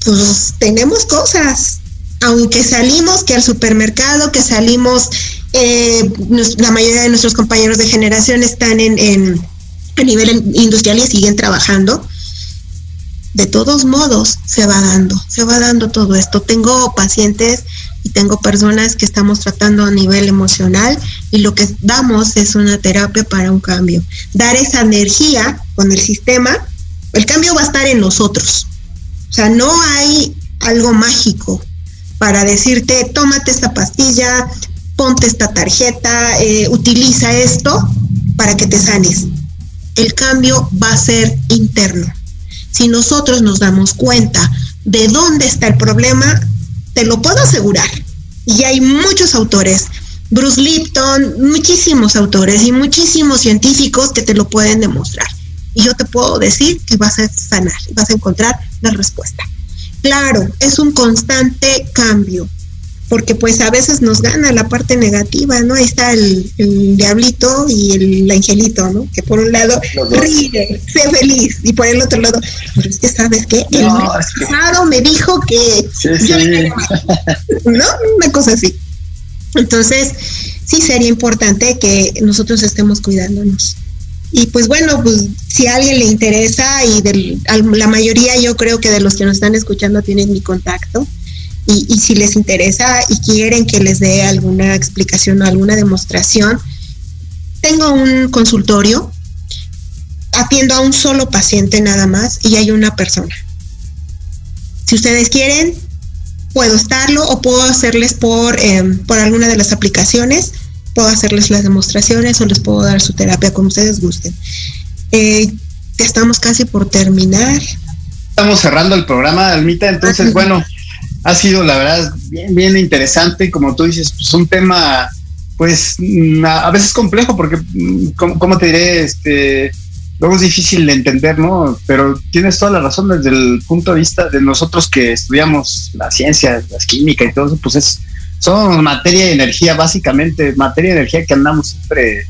pues tenemos cosas, aunque salimos que al supermercado, que salimos, eh, la mayoría de nuestros compañeros de generación están en, en a nivel industrial y siguen trabajando, de todos modos se va dando, se va dando todo esto. Tengo pacientes y tengo personas que estamos tratando a nivel emocional y lo que damos es una terapia para un cambio. Dar esa energía con el sistema, el cambio va a estar en nosotros. O sea, no hay algo mágico para decirte, tómate esta pastilla, ponte esta tarjeta, eh, utiliza esto para que te sanes. El cambio va a ser interno si nosotros nos damos cuenta de dónde está el problema, te lo puedo asegurar. Y hay muchos autores, Bruce Lipton, muchísimos autores y muchísimos científicos que te lo pueden demostrar. Y yo te puedo decir que vas a sanar, vas a encontrar la respuesta. Claro, es un constante cambio, porque pues a veces nos gana la parte negativa, ¿no? Ahí está el, diablito y el angelito, ¿no? Que por un lado ríe, sé feliz, y por el otro lado, pero es que sabes que el pasado me dijo que sí, sí. ¿no? Una cosa así. Entonces, sí sería importante que nosotros estemos cuidándonos. Y pues bueno, pues si a alguien le interesa y la mayoría yo creo que de los que nos están escuchando tienen mi contacto, y, si les interesa y quieren que les dé alguna explicación o alguna demostración, tengo un consultorio, atiendo a un solo paciente nada más y hay una persona. Si ustedes quieren, puedo estarlo o puedo hacerles por, em, por alguna de las aplicaciones, puedo hacerles las demostraciones o les puedo dar su terapia como ustedes gusten. Eh, estamos casi por terminar. Estamos cerrando el programa, Almita, entonces, bueno, ha sido la verdad bien, bien interesante, como tú dices, pues un tema pues mm, a veces complejo porque, mm, ¿cómo, te diré? Este, luego es difícil de entender, ¿no? Pero tienes toda la razón desde el punto de vista de nosotros que estudiamos la ciencia, la química y todo eso, pues es, son materia y energía, básicamente, materia y energía que andamos siempre.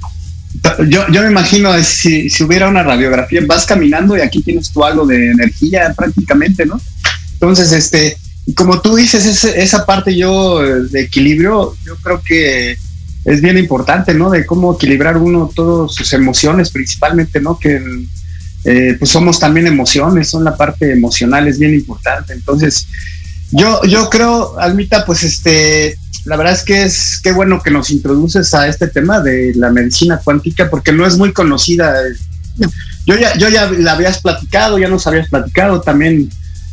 Yo, yo me imagino si, si hubiera una radiografía, vas caminando y aquí tienes tú algo de energía prácticamente, ¿no? Entonces, este, como tú dices, esa parte yo eh, de equilibrio, yo creo que es bien importante, ¿no? De cómo equilibrar uno todas sus emociones, principalmente, ¿no? Que eh, pues somos también emociones, son la parte emocional, es bien importante. Entonces, yo, yo creo, Almita, pues este, la verdad es que es qué bueno que nos introduces a este tema de la medicina cuántica, porque no es muy conocida. Yo ya, yo ya la habías platicado, ya nos habías platicado también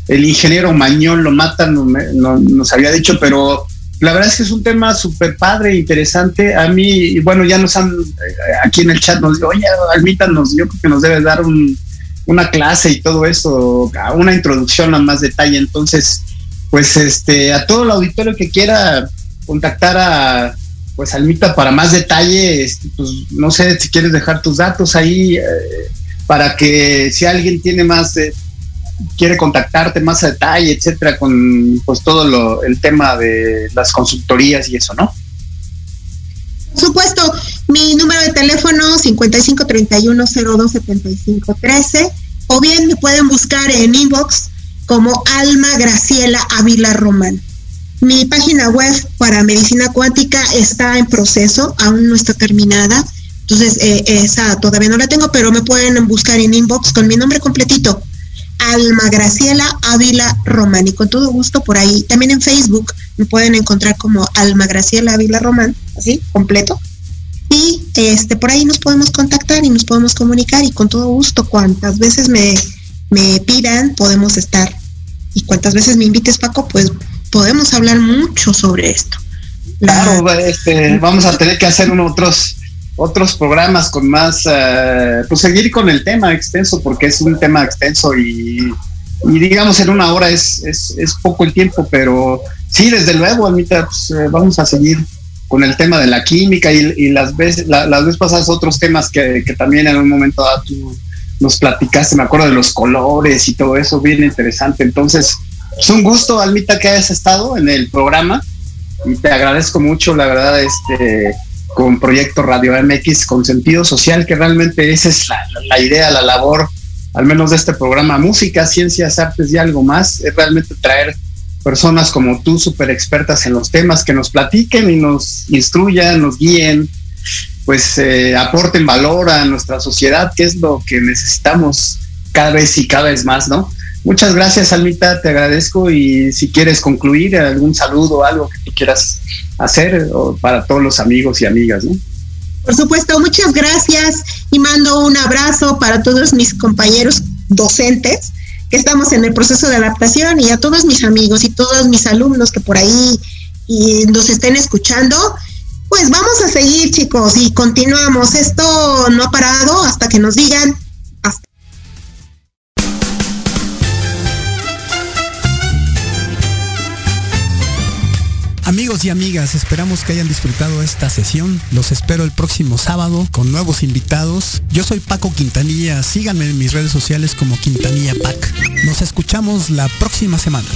el ingeniero Mañón lo matan, no, nos había dicho, pero la verdad es que es un tema súper padre, interesante. A mí, bueno, ya nos han, eh, aquí en el chat nos dijo, oye, Almita, nos, yo creo que nos debe dar una clase y todo eso, una introducción a más detalle. Entonces, pues este, a todo el auditorio que quiera contactar a pues Almita para más detalle, este, pues no sé si quieres dejar tus datos ahí eh, para que si alguien tiene más eh, quiere contactarte más a detalle, etcétera, con pues todo lo, el tema de las consultorías y eso, ¿no? Por supuesto, mi número de teléfono 5531027513 o bien me pueden buscar en inbox como Alma Graciela Ávila Román. Mi página web para medicina cuántica está en proceso, aún no está terminada. Entonces, eh, esa todavía no la tengo, pero me pueden buscar en inbox con mi nombre completito. Alma Graciela Ávila Román. Y con todo gusto por ahí. También en Facebook me pueden encontrar como Alma Graciela Ávila Román, así, completo. Y este, por ahí nos podemos contactar y nos podemos comunicar y con todo gusto, cuantas veces me, me pidan, podemos estar. Y cuantas veces me invites, Paco, pues podemos hablar mucho sobre esto. Claro, este, vamos a tener que hacer otros otros programas con más, eh, pues seguir con el tema extenso, porque es un tema extenso y, digamos en una hora es, es, es, poco el tiempo, pero sí, desde luego, Anita, pues, eh, vamos a seguir con el tema de la química y, las veces las veces pasadas otros temas que, que, también en un momento dado tú nos platicaste, me acuerdo de los colores y todo eso, bien interesante. Entonces, es un gusto, Almita, que hayas estado en el programa y te agradezco mucho, la verdad, este con Proyecto Radio MX con sentido social, que realmente esa es la, idea, la labor, al menos de este programa, música, ciencias, artes y algo más, es realmente traer personas como tú, súper expertas en los temas, que nos platiquen y nos instruyan, nos guíen, pues eh, aporten valor a nuestra sociedad, que es lo que necesitamos cada vez y cada vez más, ¿no? Muchas gracias, Almita, te agradezco y si quieres concluir, algún saludo, algo que tú quieras hacer para todos los amigos y amigas, ¿no? Por supuesto, muchas gracias y mando un abrazo para todos mis compañeros docentes que estamos en el proceso de adaptación y a todos mis amigos y todos mis alumnos que por ahí y nos estén escuchando. Pues vamos a seguir, chicos, y continuamos. Esto no ha parado hasta que nos digan Amigos y amigas, esperamos que hayan disfrutado esta sesión. Los espero el próximo sábado con nuevos invitados. Yo soy Paco Quintanilla. Síganme en mis redes sociales como Quintanilla Pac. Nos escuchamos la próxima semana.